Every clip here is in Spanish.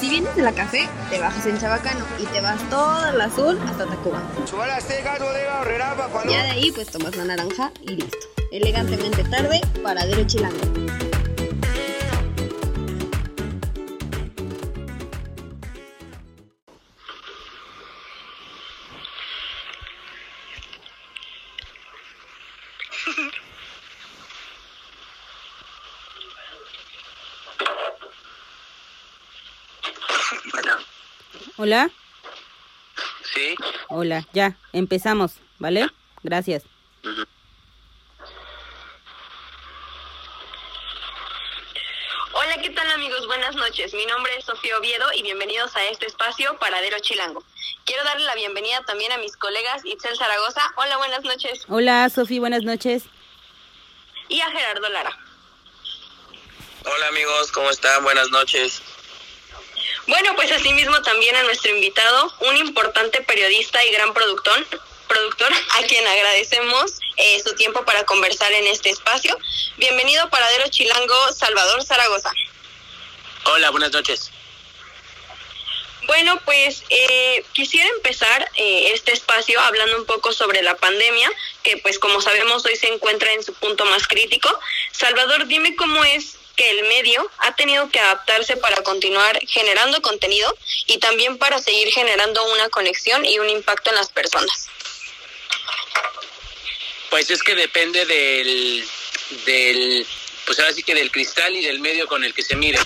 Si vienes de la café, te bajas en Chabacano y te vas toda la azul hasta Tacuba. Ya de ahí pues tomas la naranja y listo. Elegantemente tarde, paradero chilango. Hola. Sí. Hola, ya, empezamos, ¿vale? Gracias. Hola, ¿qué tal amigos? Buenas noches. Mi nombre es Sofía Oviedo y bienvenidos a este espacio Paradero Chilango. Quiero darle la bienvenida también a mis colegas Itzel Zaragoza. Hola, buenas noches. Hola, Sofía, buenas noches. Y a Gerardo Lara. Hola amigos, ¿cómo están? Buenas noches. Bueno, pues asimismo también a nuestro invitado, un importante periodista y gran productor, productor a quien agradecemos eh, su tiempo para conversar en este espacio. Bienvenido a Paradero Chilango, Salvador Zaragoza. Hola, buenas noches. Bueno, pues eh, quisiera empezar eh, este espacio hablando un poco sobre la pandemia, que pues como sabemos hoy se encuentra en su punto más crítico. Salvador, dime cómo es que el medio ha tenido que adaptarse para continuar generando contenido y también para seguir generando una conexión y un impacto en las personas. Pues es que depende del, del pues ahora sí que del cristal y del medio con el que se mire.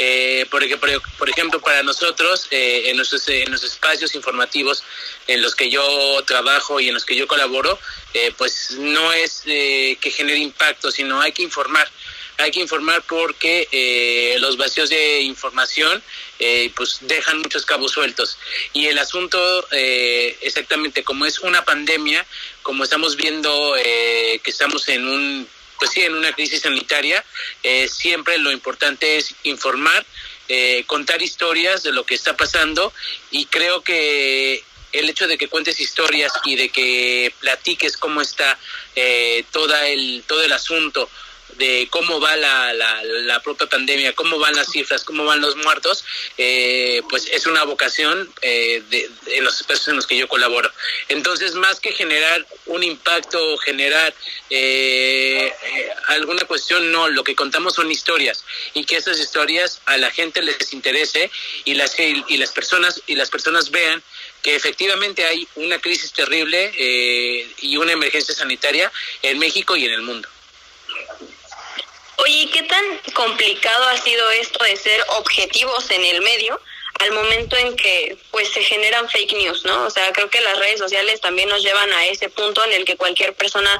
Eh, porque, por, por, ejemplo, para nosotros, eh, en, nuestros, en los espacios informativos en los que yo trabajo y en los que yo colaboro, eh, pues no es eh, que genere impacto, sino hay que informar hay que informar porque eh, los vacíos de información eh, pues dejan muchos cabos sueltos. Y el asunto eh, exactamente como es una pandemia como estamos viendo eh, que estamos en un pues sí en una crisis sanitaria eh, siempre lo importante es informar eh, contar historias de lo que está pasando. Y creo que el hecho de que cuentes historias y de que platiques cómo está eh, toda el todo el asunto de cómo va la, la, la, propia pandemia, cómo van las cifras, cómo van los muertos, eh, pues es una vocación eh, de, en los espacios en los que yo colaboro. Entonces, más que generar un impacto, generar eh, alguna cuestión, no, lo que contamos son historias y que esas historias a la gente les interese y las, y las, personas, y las personas vean que efectivamente hay una crisis terrible eh, y una emergencia sanitaria en México y en el mundo. Oye, ¿qué tan complicado ha sido esto de ser objetivos en el medio al momento en que pues se generan fake news, ¿no? O sea, creo que las redes sociales también nos llevan a ese punto en el que cualquier persona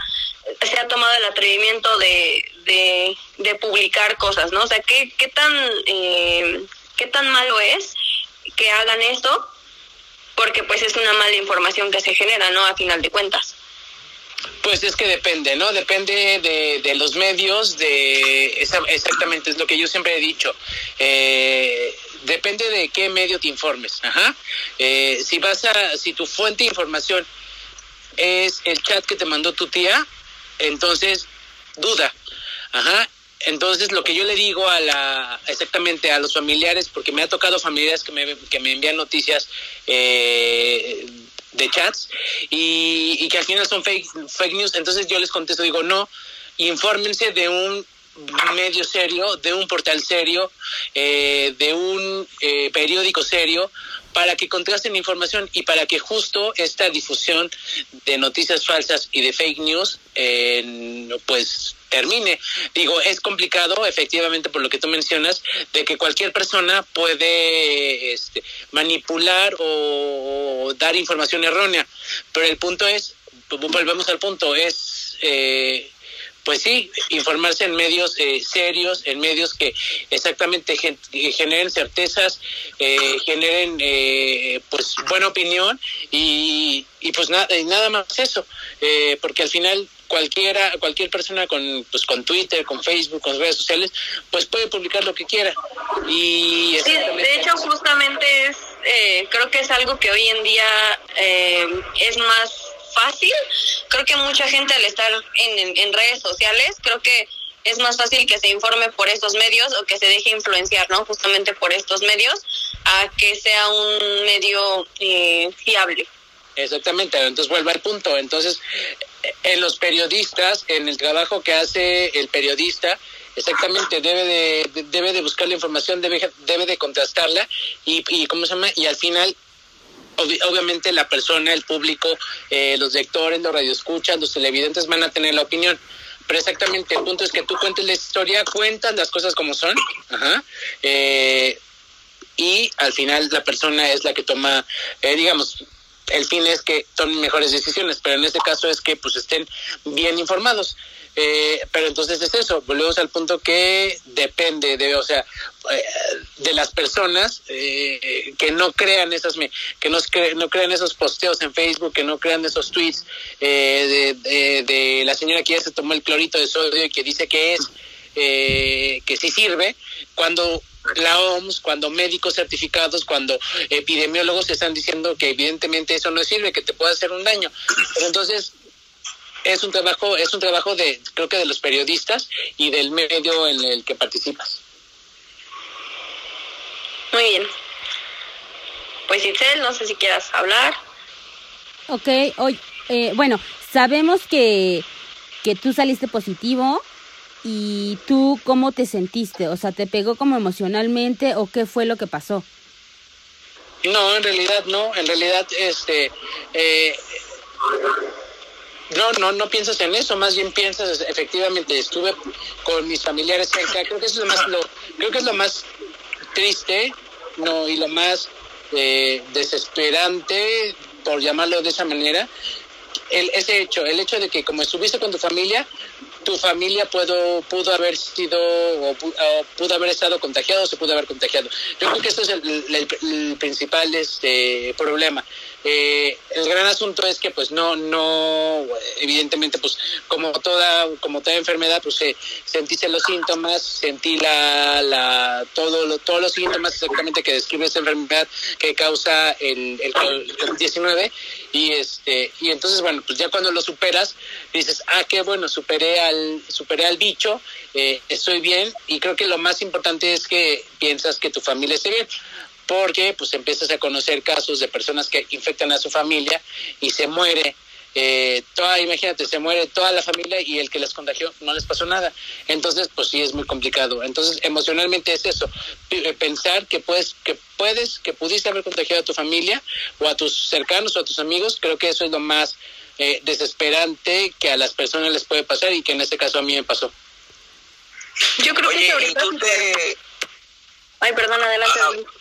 se ha tomado el atrevimiento de, de, de publicar cosas, ¿no? O sea, ¿qué, qué tan eh, qué tan malo es que hagan esto? Porque pues es una mala información que se genera, ¿no? A final de cuentas. Pues es que depende, ¿no? Depende de, de los medios, de esa, exactamente, es lo que yo siempre he dicho. Eh, depende de qué medio te informes. Ajá. Eh, si vas a, si tu fuente de información es el chat que te mandó tu tía, entonces duda. Ajá. Entonces, lo que yo le digo a la, exactamente a los familiares, porque me ha tocado familiares que me, que me envían noticias eh, de chats y, y, que al final son fake, fake news, entonces yo les contesto, digo, no, infórmense de un medio serio, de un portal serio, eh, de un eh, periódico serio, para que contrasten información y para que justo esta difusión de noticias falsas y de fake news, eh, pues termine. Digo, es complicado, efectivamente, por lo que tú mencionas, de que cualquier persona puede este, manipular o, dar información errónea. Pero el punto es, volvemos al punto, es... Eh, pues sí, informarse en medios eh, serios, en medios que exactamente gen generen certezas, eh, generen eh, pues buena opinión y, y pues nada, nada más eso, eh, porque al final cualquiera, cualquier persona con, pues, con Twitter, con Facebook, con redes sociales, pues puede publicar lo que quiera. Y sí, de hecho, justamente es, eh, creo que es algo que hoy en día eh, es más fácil. Creo que mucha gente al estar en, redes sociales, creo que es más fácil que se informe por estos medios o que se deje influenciar, ¿no? Justamente por estos medios, a que sea un medio eh, fiable. Exactamente, entonces vuelvo al punto. Entonces, en los periodistas, en el trabajo que hace el periodista, exactamente debe de, debe de buscar la información, debe, debe de contrastarla y, ¿cómo se llama? Y al final obviamente la persona, el público, eh, los lectores, los radioescuchas, los televidentes van a tener la opinión. Pero exactamente, el punto es que tú cuentes la historia, cuentas las cosas como son, ajá, eh, y al final la persona es la que toma, eh, digamos, el fin es que tomen mejores decisiones, pero en este caso es que pues estén bien informados. Eh, pero entonces es eso, volvemos al punto que depende de, o sea, eh, de las personas eh, que no crean esas, que no, no crean esos posteos en Facebook, que no crean esos tweets de, de, la señora que ya se tomó el clorito de sodio y que dice que es, que sí sirve, cuando la OMS, cuando médicos certificados, cuando epidemiólogos están diciendo que evidentemente eso no sirve, que te puede hacer un daño. Pero entonces, es un trabajo, es un trabajo de, creo que de los periodistas y del medio en el que participas. Muy bien. Pues Itzel, no sé si quieras hablar. Ok, hoy, eh, bueno, sabemos que, que tú saliste positivo y tú cómo te sentiste, o sea, ¿te pegó como emocionalmente o qué fue lo que pasó? No, en realidad no, en realidad este eh, no, no, no piensas en eso, más bien piensas, efectivamente, estuve con mis familiares cerca, creo que es lo más, lo, creo que es lo más triste, no, y lo más eh, desesperante, por llamarlo de esa manera, el, ese hecho, el hecho de que como estuviste con tu familia, tu familia pudo, pudo haber sido o, pudo haber estado contagiado o se pudo haber contagiado. Yo creo que ese es el, el principal este, problema. Eh, el gran asunto es que pues no, no, evidentemente pues como toda, como toda enfermedad pues eh, sentiste los síntomas, sentí la, la, todo, todos los síntomas exactamente que describe esta enfermedad que causa el, el COVID-19 y este, y entonces bueno pues ya cuando lo superas dices ah qué bueno superé al, superé al bicho, eh, estoy bien y creo que lo más importante es que piensas que tu familia esté bien porque pues empiezas a conocer casos de personas que infectan a su familia y se muere eh, toda, imagínate, se muere toda la familia y el que les contagió no les pasó nada. Entonces, pues sí es muy complicado. Entonces, emocionalmente es eso, eh, pensar que puedes, que puedes, que pudiste haber contagiado a tu familia o a tus cercanos o a tus amigos, creo que eso es lo más eh, desesperante que a las personas les puede pasar y que en este caso a mí me pasó. Yo creo que ahorita... Ay, perdón, adelante. Ah,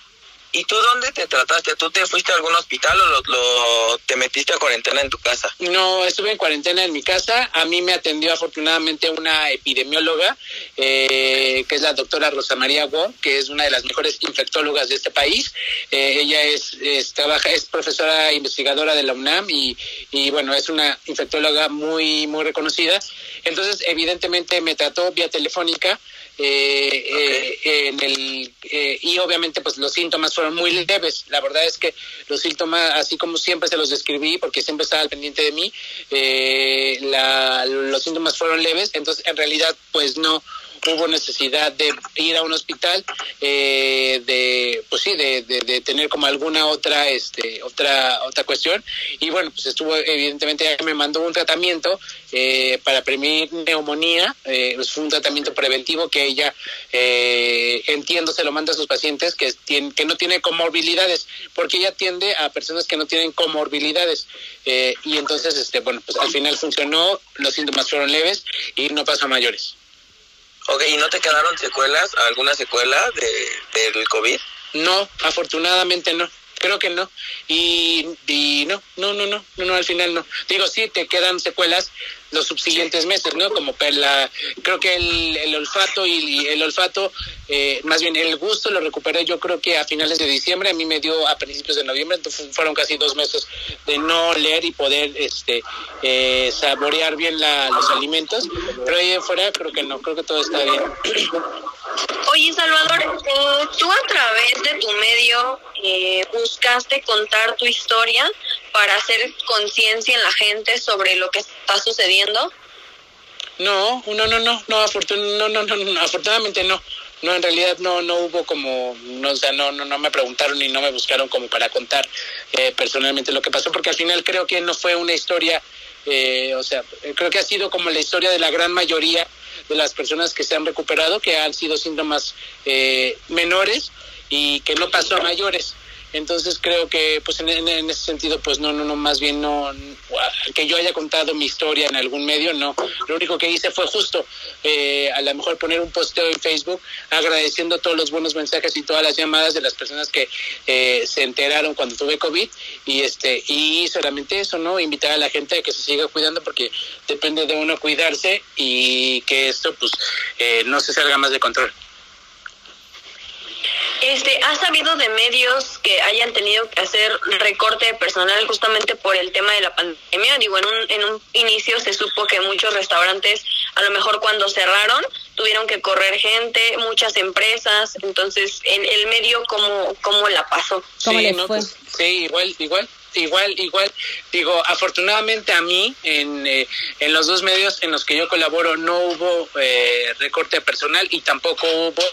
¿Y tú dónde te trataste? ¿Tú te fuiste a algún hospital o lo, te metiste a cuarentena en tu casa? No, estuve en cuarentena en mi casa. A mí me atendió afortunadamente una epidemióloga, eh, que es la doctora Rosa María Wong, que es una de las mejores infectólogas de este país. Eh, ella es, es, trabaja, es profesora investigadora de la UNAM y, y bueno, es una infectóloga muy, muy reconocida. Entonces, evidentemente me trató vía telefónica eh, eh, en el, eh, y obviamente pues los síntomas fueron muy leves. La verdad es que los síntomas, así como siempre se los describí, porque siempre estaba al pendiente de mí, la, los síntomas fueron leves, entonces en realidad pues no hubo necesidad de ir a un hospital, eh, de, pues sí, de, de, tener como alguna otra, este, otra, otra cuestión. Y bueno, pues estuvo, evidentemente, me mandó un tratamiento eh, para prevenir neumonía, eh, pues fue un tratamiento preventivo que ella, eh, entiendo, se lo manda a sus pacientes que, tienen, que no tienen comorbilidades, porque ella atiende a personas que no tienen comorbilidades. Eh, y entonces, este, bueno, pues al final funcionó, los síntomas fueron leves y no pasó a mayores. Ok, ¿y no te quedaron secuelas, alguna secuela de, del COVID? No, afortunadamente no. Creo que no. Y, y no, no, no, no, no, no, al final no. Digo, sí, te quedan secuelas los subsiguientes meses, ¿no? Como la, creo que el, el olfato y, el olfato, eh, más bien el gusto lo recuperé yo creo que a finales de diciembre, a mí me dio a principios de noviembre, entonces fueron casi dos meses de no leer y poder este eh, saborear bien la, los alimentos, pero ahí afuera creo que no, creo que todo está bien. Oye, Salvador, eh, tú través de tu medio eh, buscaste contar tu historia para hacer conciencia en la gente sobre lo que está sucediendo. No, no, no, no, no, afortun no, no, no, afortunadamente no. No, en realidad no, no hubo como, no, o sea, no, no, no me preguntaron ni no me buscaron como para contar eh, personalmente lo que pasó, porque al final creo que no fue una historia, eh, o sea, creo que ha sido como la historia de la gran mayoría de las personas que se han recuperado, que han sido síntomas eh, menores y que no pasó a mayores. Entonces creo que pues en, ese sentido pues no, no, no, más bien no, que yo haya contado mi historia en algún medio, no. Lo único que hice fue justo eh, a lo mejor poner un posteo en Facebook agradeciendo todos los buenos mensajes y todas las llamadas de las personas que eh, se enteraron cuando tuve COVID y este y solamente eso, ¿no? Invitar a la gente a que se siga cuidando porque depende de uno cuidarse y que esto pues eh, no se salga más de control. Este, ¿Has sabido de medios que hayan tenido que hacer recorte de personal justamente por el tema de la pandemia? Digo, en un, en un inicio se supo que muchos restaurantes, a lo mejor cuando cerraron, tuvieron que correr gente, muchas empresas. Entonces, ¿en el medio cómo, cómo la pasó? ¿Cómo sí, les no, fue? pues, sí, igual, igual igual, igual, digo, afortunadamente a mí, en, eh, en los dos medios en los que yo colaboro, no hubo eh, recorte personal y tampoco hubo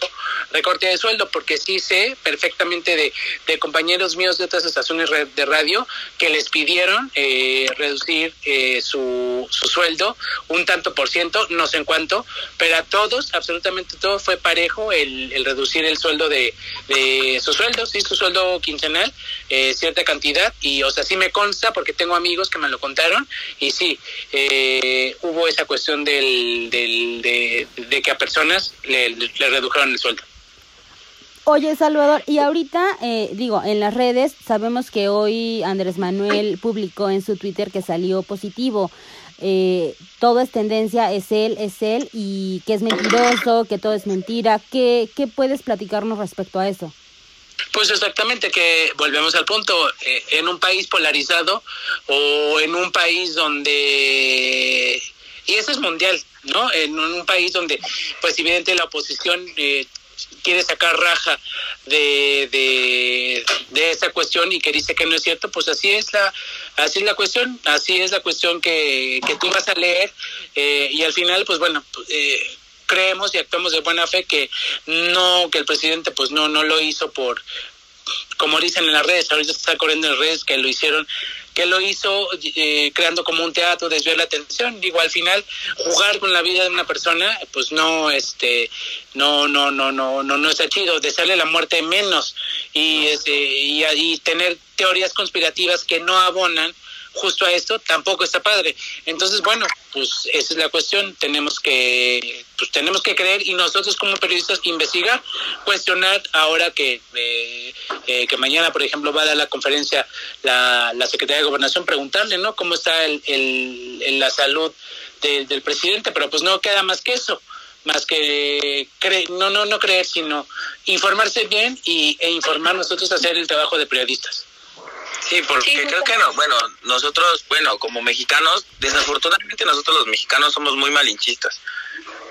recorte de sueldo, porque sí sé perfectamente de, de compañeros míos de otras estaciones de radio que les pidieron eh, reducir eh, su, su sueldo un tanto por ciento, no sé en cuánto, pero a todos, absolutamente todo fue parejo el, el reducir el sueldo de, de su sueldo, sí, su sueldo quincenal, eh, cierta cantidad, y o sea, sí me consta porque tengo amigos que me lo contaron y sí, eh, hubo esa cuestión del, del, de, que a personas le, le redujeron el sueldo. Oye, Salvador, y ahorita, eh, digo, en las redes sabemos que hoy Andrés Manuel publicó en su Twitter que salió positivo. Eh, todo es tendencia, es él, es él, y que es mentiroso, que todo es mentira. ¿Qué, qué puedes platicarnos respecto a eso? Pues exactamente, que volvemos al punto, eh, en un país polarizado o en un país donde, y eso es mundial, ¿no? En un país donde, pues evidente la oposición eh, quiere sacar raja de, de, esa cuestión y que dice que no es cierto, pues así es la, así es la cuestión, así es la cuestión que, que tú vas a leer eh, y al final, pues bueno, eh, creemos y actuamos de buena fe que no, que el presidente pues no, no lo hizo por, como dicen en las redes, ahorita está corriendo en las redes que lo hicieron, que lo hizo eh, creando como un teatro, desviar la atención. Digo, al final, jugar con la vida de una persona, pues no, este, no, no, no, no, no, no está chido, desearle la muerte menos y, este, y, y tener teorías conspirativas que no abonan justo a esto tampoco está padre. Entonces, bueno, pues esa es la cuestión. Tenemos que, pues tenemos que creer y nosotros como periodistas investigar, cuestionar ahora que eh, eh, que mañana, por ejemplo, va a dar la conferencia la, la Secretaría de Gobernación, preguntarle, ¿no? Cómo está el, el, la salud de, del presidente, pero pues no queda más que eso más que cre no no no creer sino informarse bien y e informar nosotros hacer el trabajo de periodistas Sí, porque sí, creo que no, bueno, nosotros, bueno, como mexicanos, desafortunadamente nosotros los mexicanos somos muy malinchistas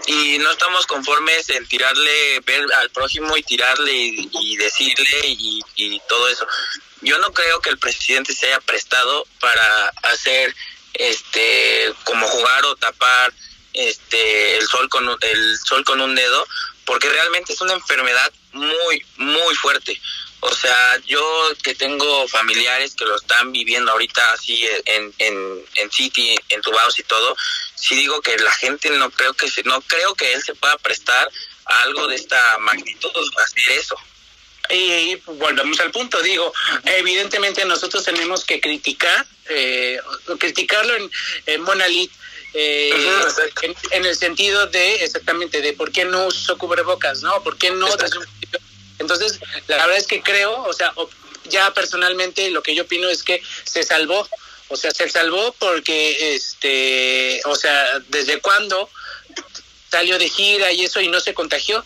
y no estamos conformes en tirarle, ver al prójimo y tirarle y, y decirle y, y, todo eso. Yo no creo que el presidente se haya prestado para hacer, este, como jugar o tapar, este, el sol con el sol con un dedo, porque realmente es una enfermedad muy, muy fuerte. O sea, yo que tengo familiares que lo están viviendo ahorita así en, en, en City, en Tubaos y todo, sí digo que la gente no creo que se, no creo que él se pueda prestar a algo de esta magnitud, hacer eso. Y, y, volvemos al punto, digo, evidentemente nosotros tenemos que criticar, eh, criticarlo en, en buena lid, eh, uh -huh, en, en, el sentido de exactamente de por qué no uso cubrebocas, ¿no? ¿Por qué no? Entonces, la verdad es que creo, o sea, ya personalmente lo que yo opino es que se salvó, o sea, se salvó porque, este, o sea, desde cuándo salió de gira y eso y no se contagió.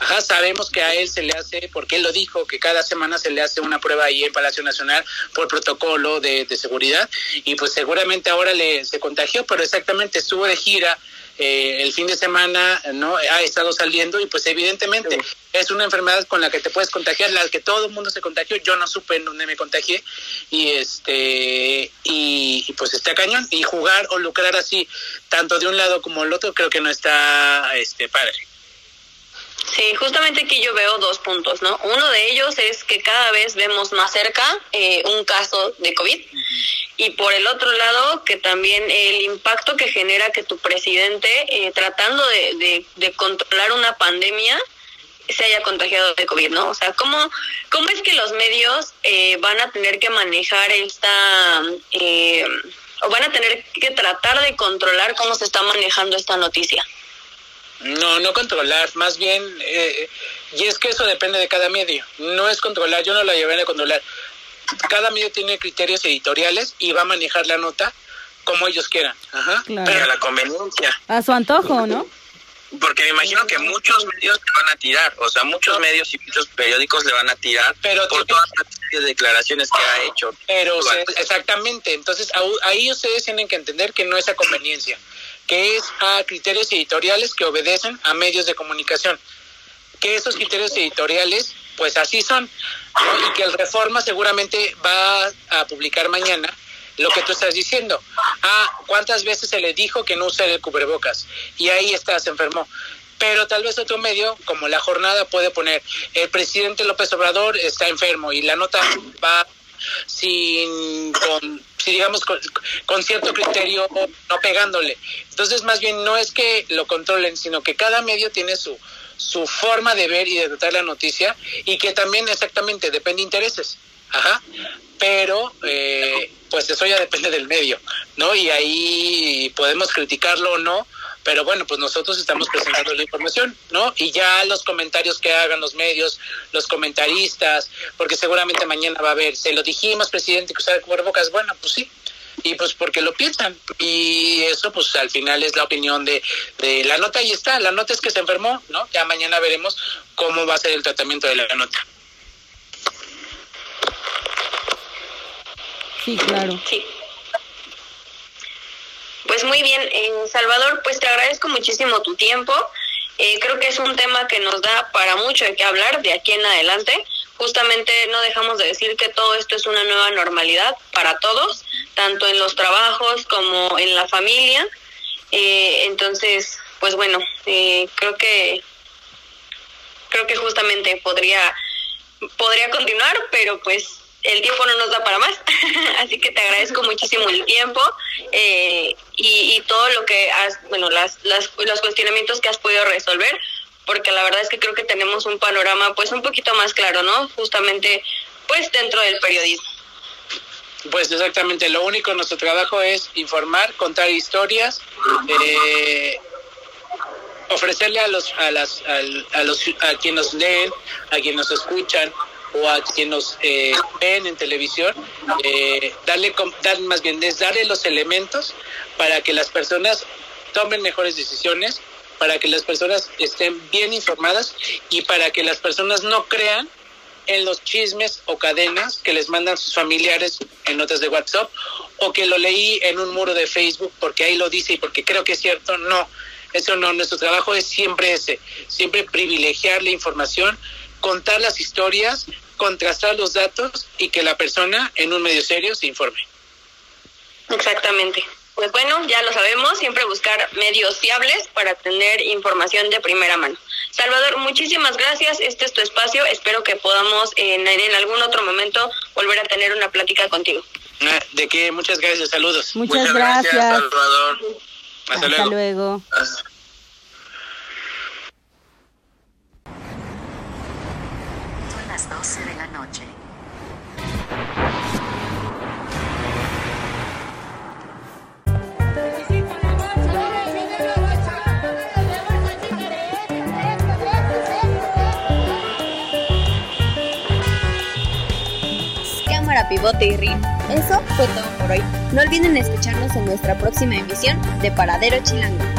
Ajá, sabemos que a él se le hace, porque él lo dijo, que cada semana se le hace una prueba ahí en Palacio Nacional por protocolo de, de seguridad y pues seguramente ahora le se contagió, pero exactamente estuvo de gira eh, el fin de semana no ha estado saliendo y pues evidentemente es una enfermedad con la que te puedes contagiar, la que todo el mundo se contagió, yo no supe en dónde me contagié y este y, y, pues está cañón. Y jugar o lucrar así tanto de un lado como el otro creo que no está este padre. Sí, justamente aquí yo veo dos puntos, ¿no? Uno de ellos es que cada vez vemos más cerca eh, un caso de COVID y por el otro lado que también el impacto que genera que tu presidente eh, tratando de, de, controlar una pandemia se haya contagiado de COVID, ¿no? O sea, ¿cómo, cómo es que los medios eh, van a tener que manejar esta... o van a tener que tratar de controlar cómo se está manejando esta noticia? No, no controlar, más bien, eh, y es que eso depende de cada medio, no es controlar, yo no la llevé a controlar. Cada medio tiene criterios editoriales y va a manejar la nota como ellos quieran. Ajá. Pero a la conveniencia. A su antojo, ¿no? Porque me imagino que muchos medios le van a tirar, o sea, muchos medios y muchos periódicos le van a tirar pero por todas las declaraciones que ha hecho. Pero exactamente, entonces ahí ustedes tienen que entender que no es a conveniencia que es a criterios editoriales que obedecen a medios de comunicación. Que esos criterios editoriales, pues así son, y que el Reforma seguramente va a publicar mañana lo que tú estás diciendo. Ah, ¿cuántas veces se le dijo que no use el cubrebocas? Y ahí está, se enfermó. Pero tal vez otro medio, como La Jornada, puede poner, el presidente López Obrador está enfermo y la nota va sin con si digamos con, cierto criterio no pegándole. Entonces más bien no es que lo controlen sino que cada medio tiene su su forma de ver y de tratar la noticia y que también exactamente depende de intereses. Ajá. Pero eh, pues eso ya depende del medio no y ahí podemos criticarlo o no pero bueno, pues nosotros estamos presentando la información, ¿no? Y ya los comentarios que hagan los medios, los comentaristas, porque seguramente mañana va a haber, se lo dijimos, presidente, que usar cubrebocas, bueno, pues sí, y pues porque lo piensan. Y eso pues al final es la opinión de, de la nota. Y está. La nota es que se enfermó no ya mañana veremos cómo va a ser el tratamiento de la nota. Sí claro. Sí pues muy bien, en Salvador, pues te agradezco muchísimo tu tiempo. Eh, creo que es un tema que nos da para mucho de qué hablar de aquí en adelante. Justamente no dejamos de decir que todo esto es una nueva normalidad para todos, tanto en los trabajos como en la familia. Eh, entonces, pues bueno, eh, creo que creo que justamente podría podría continuar, pero pues el tiempo no nos da para más, así que te agradezco muchísimo el tiempo eh, y, y, todo lo que has, bueno, las, las, los cuestionamientos que has podido resolver, porque la verdad es que creo que tenemos un panorama pues un poquito más claro, ¿no? Justamente pues dentro del periodismo. Pues exactamente, lo único nuestro trabajo es informar, contar historias, eh, ofrecerle a los a las a, a los a quienes nos leen, a quienes nos escuchan, o a quienes nos eh, ven en televisión, eh, darle, dar, más bien es darle los elementos para que las personas tomen mejores decisiones, para que las personas estén bien informadas y para que las personas no crean en los chismes o cadenas que les mandan sus familiares en notas de WhatsApp o que lo leí en un muro de Facebook porque ahí lo dice y porque creo que es cierto, no. Eso no, nuestro trabajo es siempre ese, siempre privilegiar la información, contar las historias, contrastar los datos y que la persona en un medio serio se informe. Exactamente. Pues bueno, ya lo sabemos, siempre buscar medios fiables para tener información de primera mano. Salvador, muchísimas gracias. Este es tu espacio. Espero que podamos en, en algún otro momento volver a tener una plática contigo. Ah, de qué, muchas gracias, saludos. Muchas, gracias. Salvador. Hasta, luego. De la noche. Cámara, pivote y ring. Eso fue todo por hoy. No olviden escucharnos en nuestra próxima emisión de Paradero Chilango.